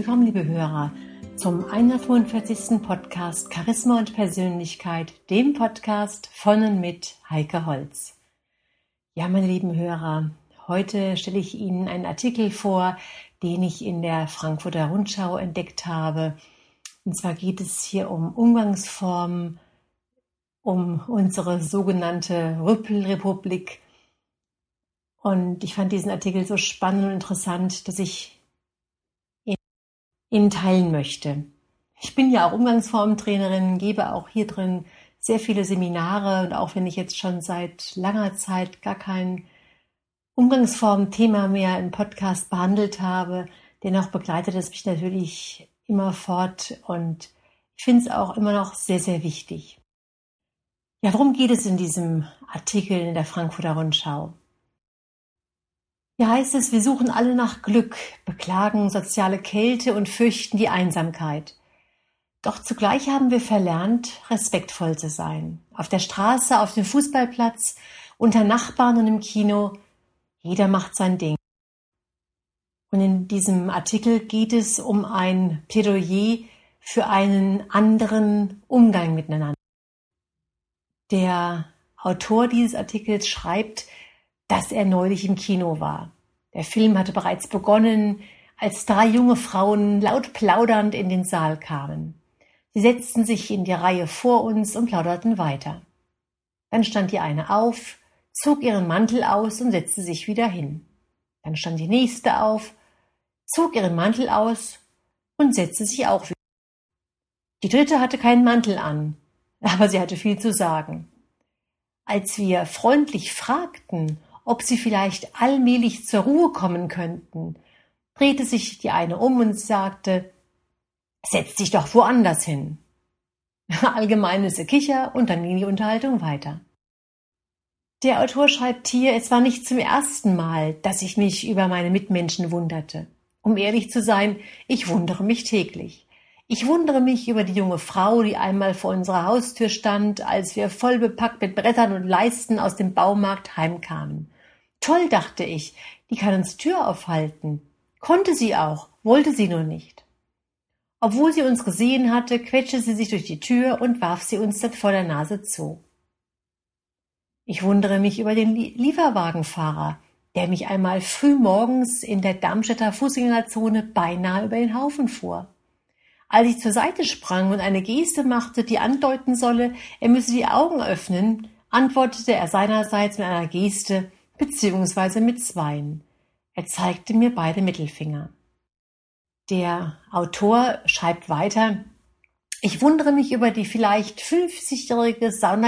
Willkommen, liebe Hörer, zum 145. Podcast Charisma und Persönlichkeit, dem Podcast von und mit Heike Holz. Ja, meine lieben Hörer, heute stelle ich Ihnen einen Artikel vor, den ich in der Frankfurter Rundschau entdeckt habe. Und zwar geht es hier um Umgangsformen, um unsere sogenannte Rüppelrepublik und ich fand diesen Artikel so spannend und interessant, dass ich ihn teilen möchte. Ich bin ja auch Umgangsformentrainerin, gebe auch hier drin sehr viele Seminare und auch wenn ich jetzt schon seit langer Zeit gar kein Umgangsformen-Thema mehr im Podcast behandelt habe, dennoch begleitet es mich natürlich immer fort und ich finde es auch immer noch sehr, sehr wichtig. Ja, worum geht es in diesem Artikel in der Frankfurter Rundschau? Hier heißt es, wir suchen alle nach Glück, beklagen soziale Kälte und fürchten die Einsamkeit. Doch zugleich haben wir verlernt, respektvoll zu sein. Auf der Straße, auf dem Fußballplatz, unter Nachbarn und im Kino. Jeder macht sein Ding. Und in diesem Artikel geht es um ein Plädoyer für einen anderen Umgang miteinander. Der Autor dieses Artikels schreibt, dass er neulich im Kino war. Der Film hatte bereits begonnen, als drei junge Frauen laut plaudernd in den Saal kamen. Sie setzten sich in die Reihe vor uns und plauderten weiter. Dann stand die eine auf, zog ihren Mantel aus und setzte sich wieder hin. Dann stand die nächste auf, zog ihren Mantel aus und setzte sich auch wieder. Die dritte hatte keinen Mantel an, aber sie hatte viel zu sagen. Als wir freundlich fragten, ob sie vielleicht allmählich zur Ruhe kommen könnten, drehte sich die eine um und sagte, Setz dich doch woanders hin. Allgemeines Gekicher und dann ging die Unterhaltung weiter. Der Autor schreibt hier, es war nicht zum ersten Mal, dass ich mich über meine Mitmenschen wunderte. Um ehrlich zu sein, ich wundere mich täglich. Ich wundere mich über die junge Frau, die einmal vor unserer Haustür stand, als wir voll bepackt mit Brettern und Leisten aus dem Baumarkt heimkamen. Toll, dachte ich, die kann uns Tür aufhalten. Konnte sie auch, wollte sie nur nicht. Obwohl sie uns gesehen hatte, quetschte sie sich durch die Tür und warf sie uns vor der Nase zu. Ich wundere mich über den Lieferwagenfahrer, der mich einmal früh morgens in der Darmstädter Fußgängerzone beinahe über den Haufen fuhr. Als ich zur Seite sprang und eine Geste machte, die andeuten solle, er müsse die Augen öffnen, antwortete er seinerseits mit einer Geste beziehungsweise mit zweien. Er zeigte mir beide Mittelfinger. Der Autor schreibt weiter, ich wundere mich über die vielleicht 50-jährige Sauna,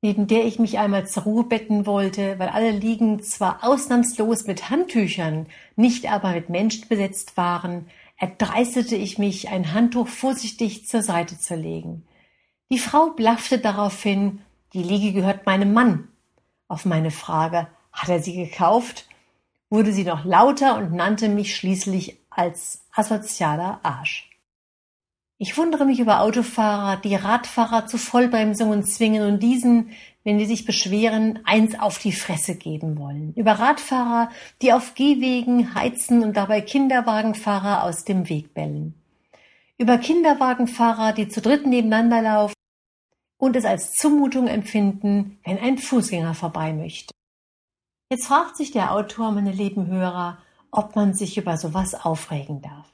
neben der ich mich einmal zur Ruhe betten wollte, weil alle Liegen zwar ausnahmslos mit Handtüchern, nicht aber mit Menschen besetzt waren, erdreistete ich mich, ein Handtuch vorsichtig zur Seite zu legen. Die Frau blaffte daraufhin, die Liege gehört meinem Mann. Auf meine Frage, hat er sie gekauft, wurde sie noch lauter und nannte mich schließlich als asozialer Arsch. Ich wundere mich über Autofahrer, die Radfahrer zu Vollbremsungen zwingen und diesen, wenn die sich beschweren, eins auf die Fresse geben wollen. Über Radfahrer, die auf Gehwegen heizen und dabei Kinderwagenfahrer aus dem Weg bellen. Über Kinderwagenfahrer, die zu dritt nebeneinander laufen und es als Zumutung empfinden, wenn ein Fußgänger vorbei möchte. Jetzt fragt sich der Autor, meine lieben Hörer, ob man sich über sowas aufregen darf.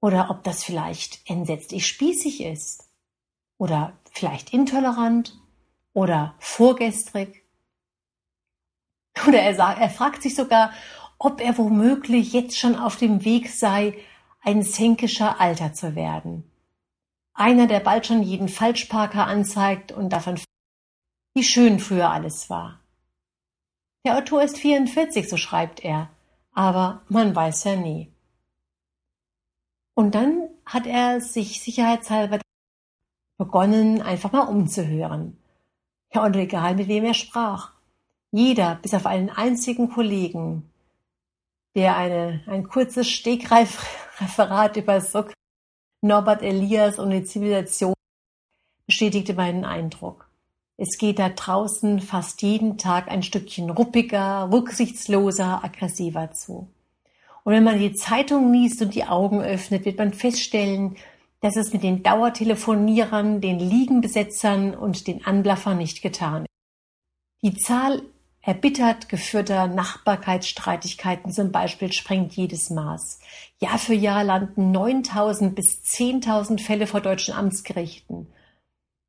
Oder ob das vielleicht entsetzlich spießig ist. Oder vielleicht intolerant. Oder vorgestrig. Oder er, sagt, er fragt sich sogar, ob er womöglich jetzt schon auf dem Weg sei, ein zänkischer Alter zu werden. Einer, der bald schon jeden Falschparker anzeigt und davon, wie schön früher alles war. Der Autor ist 44, so schreibt er, aber man weiß ja nie. Und dann hat er sich sicherheitshalber begonnen, einfach mal umzuhören. Ja, und egal mit wem er sprach. Jeder, bis auf einen einzigen Kollegen, der eine, ein kurzes Stegreifreferat über Sock, Norbert Elias und die Zivilisation bestätigte meinen Eindruck. Es geht da draußen fast jeden Tag ein Stückchen ruppiger, rücksichtsloser, aggressiver zu. Und wenn man die Zeitung liest und die Augen öffnet, wird man feststellen, dass es mit den Dauertelefonierern, den Liegenbesetzern und den Anblaffern nicht getan ist. Die Zahl erbittert geführter Nachbarkeitsstreitigkeiten zum Beispiel sprengt jedes Maß. Jahr für Jahr landen 9000 bis 10.000 Fälle vor deutschen Amtsgerichten.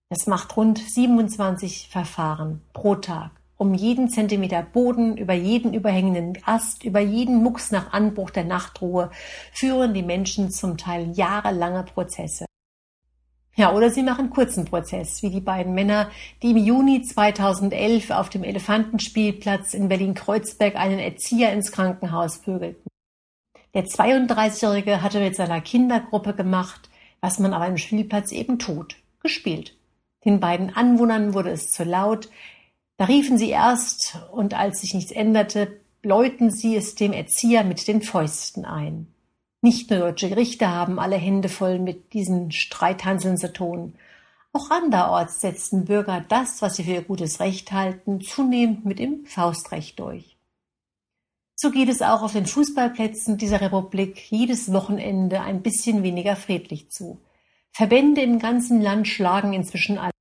Das macht rund 27 Verfahren pro Tag. Um jeden Zentimeter Boden, über jeden überhängenden Ast, über jeden Mucks nach Anbruch der Nachtruhe führen die Menschen zum Teil jahrelange Prozesse. Ja, oder sie machen kurzen Prozess, wie die beiden Männer, die im Juni 2011 auf dem Elefantenspielplatz in Berlin-Kreuzberg einen Erzieher ins Krankenhaus prügelten. Der 32-Jährige hatte mit seiner Kindergruppe gemacht, was man auf einem Spielplatz eben tut, gespielt. Den beiden Anwohnern wurde es zu laut. Da riefen sie erst, und als sich nichts änderte, läuten sie es dem Erzieher mit den Fäusten ein. Nicht nur deutsche Gerichte haben alle Hände voll mit diesen Streithanseln zu tun. Auch anderorts setzten Bürger das, was sie für ihr gutes Recht halten, zunehmend mit dem Faustrecht durch. So geht es auch auf den Fußballplätzen dieser Republik jedes Wochenende ein bisschen weniger friedlich zu. Verbände im ganzen Land schlagen inzwischen alle.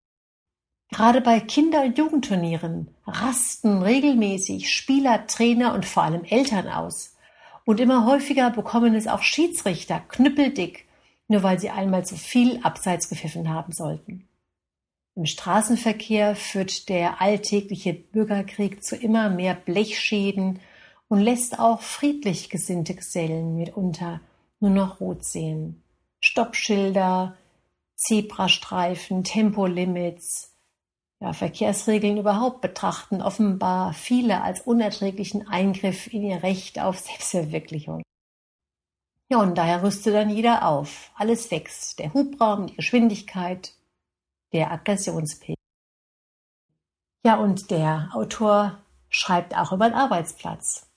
Gerade bei Kinder- und Jugendturnieren rasten regelmäßig Spieler, Trainer und vor allem Eltern aus. Und immer häufiger bekommen es auch Schiedsrichter knüppeldick, nur weil sie einmal zu viel abseits gepfiffen haben sollten. Im Straßenverkehr führt der alltägliche Bürgerkrieg zu immer mehr Blechschäden und lässt auch friedlich gesinnte Gesellen mitunter nur noch rot sehen. Stoppschilder, Zebrastreifen, Tempolimits, ja, Verkehrsregeln überhaupt betrachten offenbar viele als unerträglichen Eingriff in ihr Recht auf Selbstverwirklichung. Ja, und daher rüstet dann jeder auf. Alles wächst. Der Hubraum, die Geschwindigkeit, der Aggressionspegel. Ja, und der Autor schreibt auch über den Arbeitsplatz.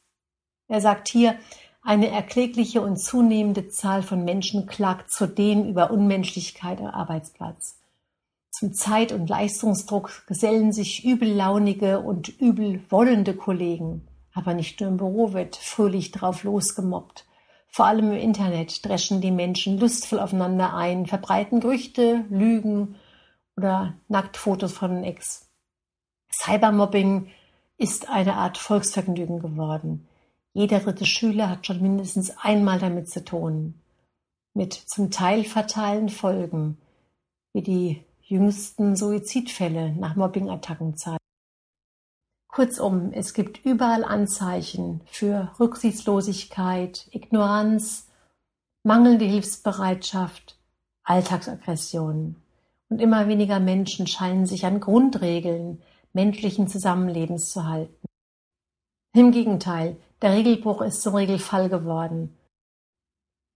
Er sagt hier, eine erklägliche und zunehmende Zahl von Menschen klagt zudem über Unmenschlichkeit am Arbeitsplatz. Zum Zeit- und Leistungsdruck gesellen sich übellaunige und übelwollende Kollegen. Aber nicht nur im Büro wird fröhlich drauf losgemobbt. Vor allem im Internet dreschen die Menschen lustvoll aufeinander ein, verbreiten Gerüchte, Lügen oder Nacktfotos von Ex. Cybermobbing ist eine Art Volksvergnügen geworden. Jeder dritte Schüler hat schon mindestens einmal damit zu tun. Mit zum Teil fatalen Folgen, wie die jüngsten Suizidfälle nach Mobbingattacken zeigen. Kurzum, es gibt überall Anzeichen für Rücksichtslosigkeit, Ignoranz, mangelnde Hilfsbereitschaft, Alltagsaggressionen. Und immer weniger Menschen scheinen sich an Grundregeln menschlichen Zusammenlebens zu halten. Im Gegenteil, der Regelbruch ist zum Regelfall geworden.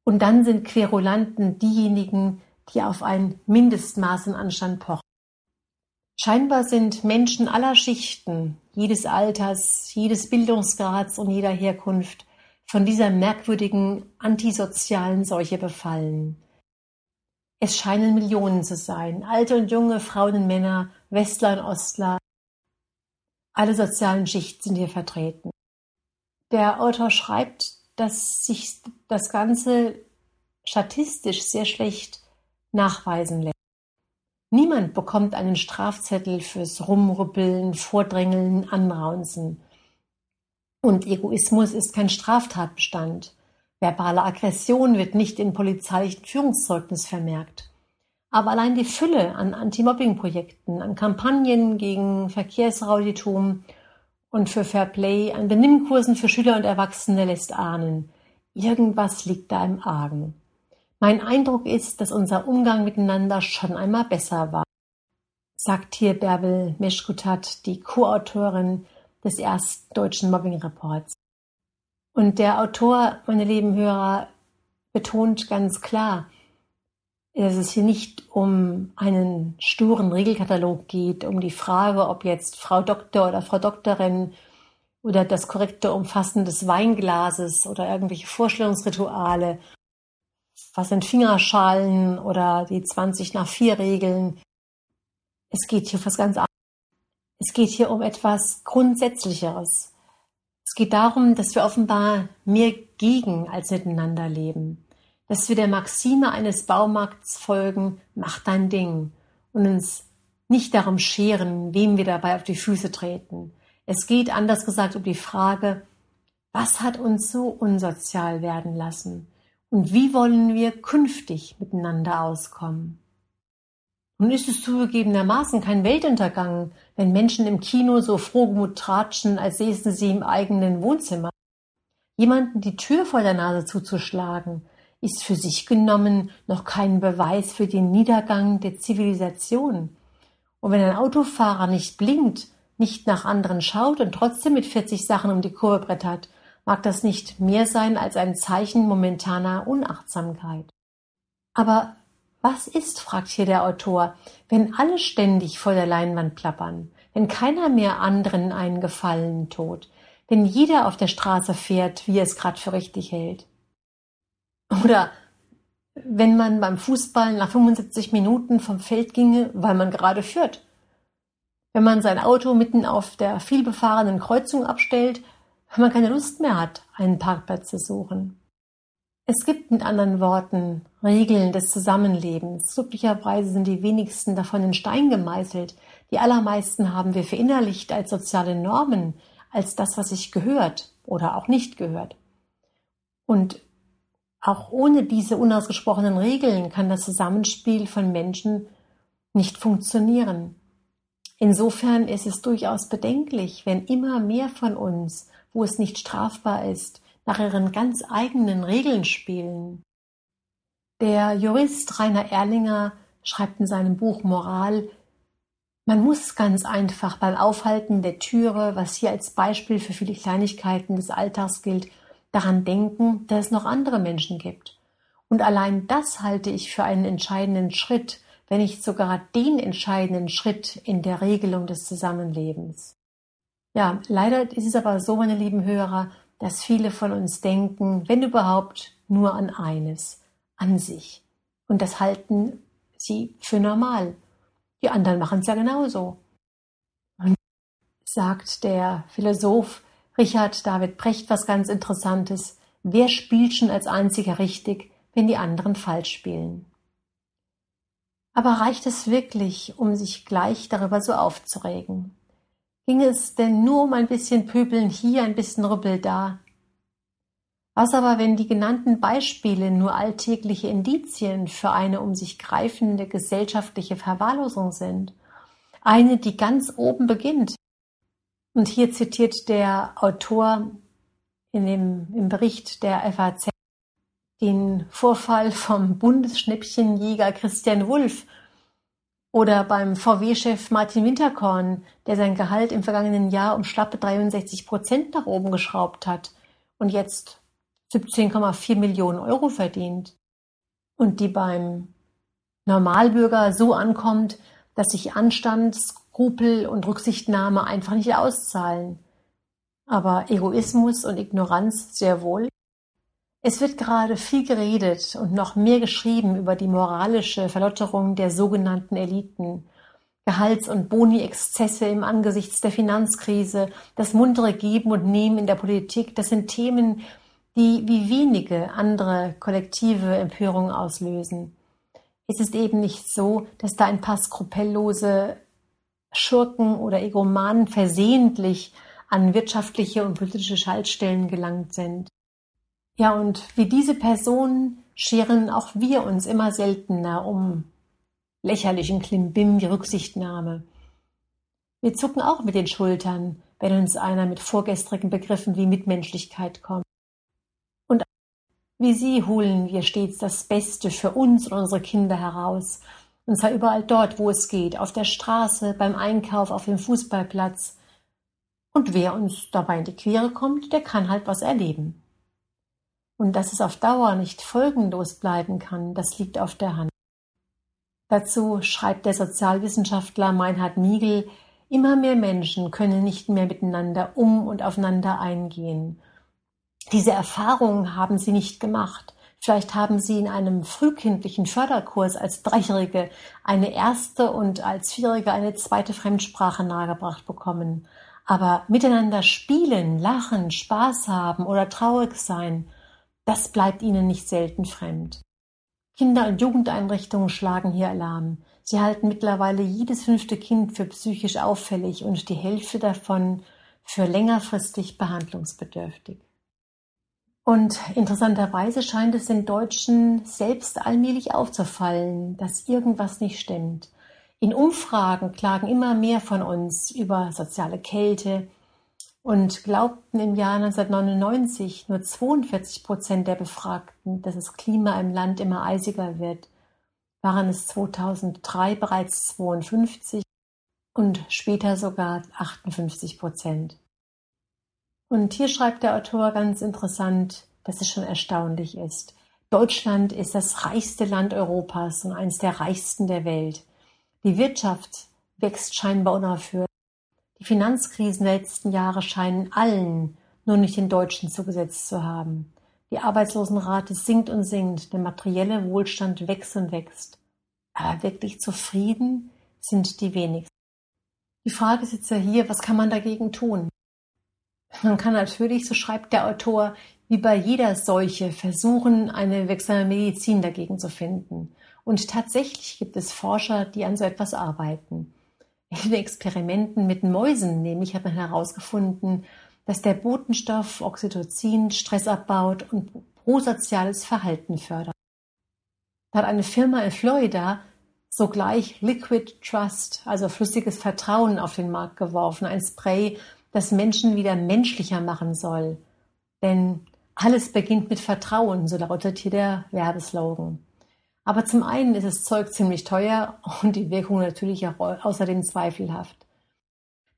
Und dann sind Querulanten diejenigen, die auf ein Mindestmaß an Anstand pochen. Scheinbar sind Menschen aller Schichten, jedes Alters, jedes Bildungsgrads und jeder Herkunft von dieser merkwürdigen antisozialen Seuche befallen. Es scheinen Millionen zu sein, alte und junge, Frauen und Männer, Westler und Ostler. Alle sozialen Schichten sind hier vertreten. Der Autor schreibt, dass sich das Ganze statistisch sehr schlecht nachweisen lässt. Niemand bekommt einen Strafzettel fürs Rumrüppeln, Vordrängeln, Anraunzen. Und Egoismus ist kein Straftatbestand. Verbale Aggression wird nicht in polizeilichen Führungszeugnis vermerkt. Aber allein die Fülle an Anti-Mobbing-Projekten, an Kampagnen gegen Verkehrsrauditum und für Fairplay an Benimmkursen für Schüler und Erwachsene lässt ahnen, irgendwas liegt da im Argen. Mein Eindruck ist, dass unser Umgang miteinander schon einmal besser war, sagt hier Bärbel Meschkutat, die Co-Autorin des ersten deutschen Mobbing-Reports. Und der Autor, meine lieben Hörer, betont ganz klar, dass es hier nicht um einen sturen Regelkatalog geht, um die Frage, ob jetzt Frau Doktor oder Frau Doktorin oder das korrekte Umfassen des Weinglases oder irgendwelche Vorstellungsrituale, was sind Fingerschalen oder die 20 nach 4 Regeln. Es geht hier um was ganz anderes. Es geht hier um etwas Grundsätzlicheres. Es geht darum, dass wir offenbar mehr gegen als miteinander leben, dass wir der Maxime eines Baumarkts folgen, mach dein Ding und uns nicht darum scheren, wem wir dabei auf die Füße treten. Es geht anders gesagt um die Frage, was hat uns so unsozial werden lassen und wie wollen wir künftig miteinander auskommen? Nun ist es zugegebenermaßen kein Weltuntergang, wenn Menschen im Kino so frohgemut tratschen, als säßen sie im eigenen Wohnzimmer. Jemanden die Tür vor der Nase zuzuschlagen, ist für sich genommen noch kein Beweis für den Niedergang der Zivilisation. Und wenn ein Autofahrer nicht blinkt, nicht nach anderen schaut und trotzdem mit 40 Sachen um die Kurve brettert, mag das nicht mehr sein als ein Zeichen momentaner Unachtsamkeit. Aber was ist, fragt hier der Autor, wenn alle ständig vor der Leinwand plappern, wenn keiner mehr anderen einen Gefallen tut, wenn jeder auf der Straße fährt, wie er es gerade für richtig hält? Oder wenn man beim Fußball nach 75 Minuten vom Feld ginge, weil man gerade führt. Wenn man sein Auto mitten auf der vielbefahrenen Kreuzung abstellt, weil man keine Lust mehr hat, einen Parkplatz zu suchen. Es gibt mit anderen Worten Regeln des Zusammenlebens. Glücklicherweise sind die wenigsten davon in Stein gemeißelt. Die allermeisten haben wir verinnerlicht als soziale Normen, als das, was sich gehört oder auch nicht gehört. Und auch ohne diese unausgesprochenen Regeln kann das Zusammenspiel von Menschen nicht funktionieren. Insofern ist es durchaus bedenklich, wenn immer mehr von uns, wo es nicht strafbar ist, nach ihren ganz eigenen Regeln spielen. Der Jurist Rainer Erlinger schreibt in seinem Buch Moral, man muss ganz einfach beim Aufhalten der Türe, was hier als Beispiel für viele Kleinigkeiten des Alltags gilt, daran denken, dass es noch andere Menschen gibt. Und allein das halte ich für einen entscheidenden Schritt, wenn nicht sogar den entscheidenden Schritt in der Regelung des Zusammenlebens. Ja, leider ist es aber so, meine lieben Hörer, dass viele von uns denken, wenn überhaupt, nur an eines, an sich. Und das halten sie für normal. Die anderen machen es ja genauso. Und sagt der Philosoph Richard David Brecht was ganz Interessantes. Wer spielt schon als einziger richtig, wenn die anderen falsch spielen? Aber reicht es wirklich, um sich gleich darüber so aufzuregen? Ging es denn nur um ein bisschen Pöbeln hier, ein bisschen Rüppel da? Was aber, wenn die genannten Beispiele nur alltägliche Indizien für eine um sich greifende gesellschaftliche Verwahrlosung sind? Eine, die ganz oben beginnt. Und hier zitiert der Autor in dem, im Bericht der FAZ den Vorfall vom Bundesschnäppchenjäger Christian Wulff oder beim VW-Chef Martin Winterkorn, der sein Gehalt im vergangenen Jahr um schlappe 63 Prozent nach oben geschraubt hat und jetzt 17,4 Millionen Euro verdient. Und die beim Normalbürger so ankommt, dass sich Anstand, Skrupel und Rücksichtnahme einfach nicht auszahlen. Aber Egoismus und Ignoranz sehr wohl. Es wird gerade viel geredet und noch mehr geschrieben über die moralische Verlotterung der sogenannten Eliten, Gehalts- und Boni-Exzesse im Angesichts der Finanzkrise, das muntere Geben und Nehmen in der Politik, das sind Themen, die wie wenige andere kollektive Empörung auslösen. Es ist eben nicht so, dass da ein paar skrupellose Schurken oder Egomanen versehentlich an wirtschaftliche und politische Schaltstellen gelangt sind. Ja, und wie diese Personen scheren auch wir uns immer seltener um lächerlichen Klimbim wie Rücksichtnahme. Wir zucken auch mit den Schultern, wenn uns einer mit vorgestrigen Begriffen wie Mitmenschlichkeit kommt. Und wie sie holen wir stets das Beste für uns und unsere Kinder heraus, und zwar überall dort, wo es geht, auf der Straße, beim Einkauf, auf dem Fußballplatz. Und wer uns dabei in die Quere kommt, der kann halt was erleben. Und dass es auf Dauer nicht folgenlos bleiben kann, das liegt auf der Hand. Dazu schreibt der Sozialwissenschaftler Meinhard Miegel, immer mehr Menschen können nicht mehr miteinander um und aufeinander eingehen. Diese Erfahrungen haben sie nicht gemacht. Vielleicht haben sie in einem frühkindlichen Förderkurs als Dreijährige eine erste und als Vierjährige eine zweite Fremdsprache nahegebracht bekommen. Aber miteinander spielen, lachen, Spaß haben oder traurig sein, das bleibt ihnen nicht selten fremd. Kinder- und Jugendeinrichtungen schlagen hier Alarm. Sie halten mittlerweile jedes fünfte Kind für psychisch auffällig und die Hälfte davon für längerfristig behandlungsbedürftig. Und interessanterweise scheint es den Deutschen selbst allmählich aufzufallen, dass irgendwas nicht stimmt. In Umfragen klagen immer mehr von uns über soziale Kälte und glaubten im Jahr 1999 nur 42 Prozent der Befragten, dass das Klima im Land immer eisiger wird, waren es 2003 bereits 52 und später sogar 58 Prozent. Und hier schreibt der Autor ganz interessant, dass es schon erstaunlich ist. Deutschland ist das reichste Land Europas und eines der reichsten der Welt. Die Wirtschaft wächst scheinbar unaufhörlich. Die Finanzkrisen der letzten Jahre scheinen allen, nur nicht den Deutschen zugesetzt zu haben. Die Arbeitslosenrate sinkt und sinkt, der materielle Wohlstand wächst und wächst. Aber wirklich zufrieden sind die wenigsten. Die Frage ist jetzt ja hier, was kann man dagegen tun? Man kann natürlich, so schreibt der Autor, wie bei jeder Seuche versuchen, eine wirksame Medizin dagegen zu finden. Und tatsächlich gibt es Forscher, die an so etwas arbeiten. In Experimenten mit Mäusen nämlich hat man herausgefunden, dass der Botenstoff Oxytocin Stress abbaut und prosoziales Verhalten fördert. Da hat eine Firma in Florida sogleich Liquid Trust, also flüssiges Vertrauen, auf den Markt geworfen, ein Spray, das Menschen wieder menschlicher machen soll. Denn alles beginnt mit Vertrauen, so lautet hier der Werbeslogan. Aber zum einen ist das Zeug ziemlich teuer und die Wirkung natürlich auch außerdem zweifelhaft.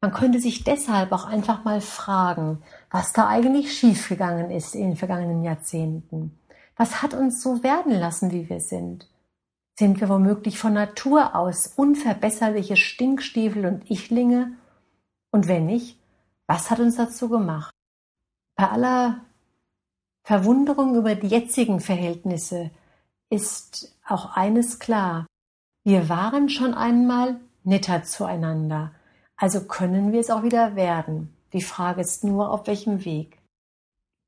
Man könnte sich deshalb auch einfach mal fragen, was da eigentlich schiefgegangen ist in den vergangenen Jahrzehnten. Was hat uns so werden lassen, wie wir sind? Sind wir womöglich von Natur aus unverbesserliche Stinkstiefel und Ichlinge? Und wenn nicht, was hat uns dazu gemacht? Bei aller Verwunderung über die jetzigen Verhältnisse ist auch eines klar. Wir waren schon einmal netter zueinander, also können wir es auch wieder werden. Die Frage ist nur, auf welchem Weg.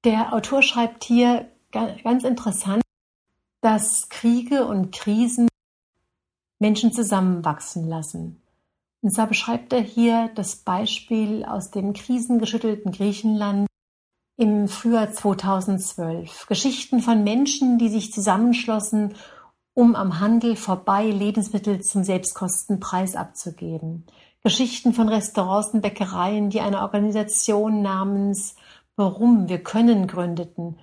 Der Autor schreibt hier ganz interessant, dass Kriege und Krisen Menschen zusammenwachsen lassen. Und zwar beschreibt er hier das Beispiel aus dem krisengeschüttelten Griechenland im Frühjahr 2012. Geschichten von Menschen, die sich zusammenschlossen, um am Handel vorbei Lebensmittel zum Selbstkostenpreis abzugeben. Geschichten von Restaurants und Bäckereien, die eine Organisation namens Warum wir können gründeten,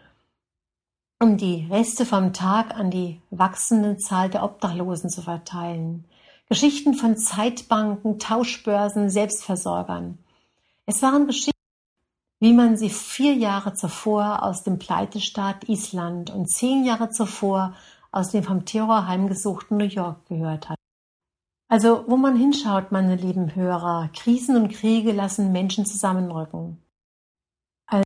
um die Reste vom Tag an die wachsende Zahl der Obdachlosen zu verteilen. Geschichten von Zeitbanken, Tauschbörsen, Selbstversorgern. Es waren Geschichten, wie man sie vier Jahre zuvor aus dem Pleitestaat Island und zehn Jahre zuvor aus dem vom Terror heimgesuchten New York gehört hat. Also, wo man hinschaut, meine lieben Hörer, Krisen und Kriege lassen Menschen zusammenrücken. Als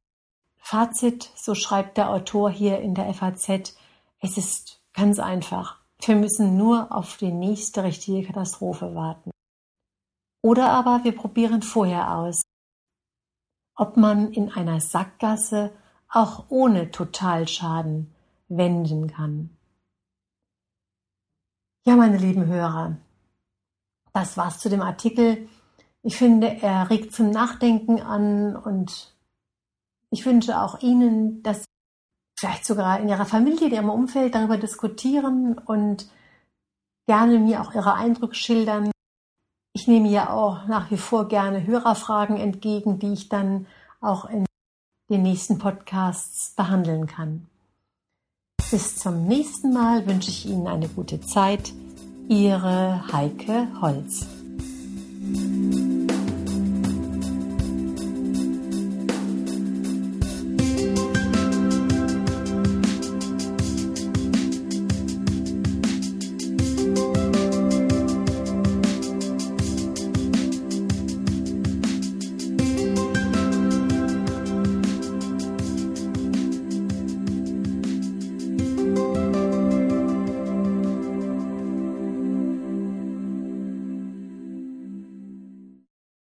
Fazit, so schreibt der Autor hier in der FAZ, es ist ganz einfach. Wir müssen nur auf die nächste richtige Katastrophe warten. Oder aber wir probieren vorher aus, ob man in einer Sackgasse auch ohne Totalschaden wenden kann. Ja, meine lieben Hörer, das war's zu dem Artikel. Ich finde, er regt zum Nachdenken an und ich wünsche auch Ihnen, dass vielleicht sogar in Ihrer Familie, in Ihrem Umfeld darüber diskutieren und gerne mir auch Ihre Eindrücke schildern. Ich nehme ja auch nach wie vor gerne Hörerfragen entgegen, die ich dann auch in den nächsten Podcasts behandeln kann. Bis zum nächsten Mal wünsche ich Ihnen eine gute Zeit. Ihre Heike Holz.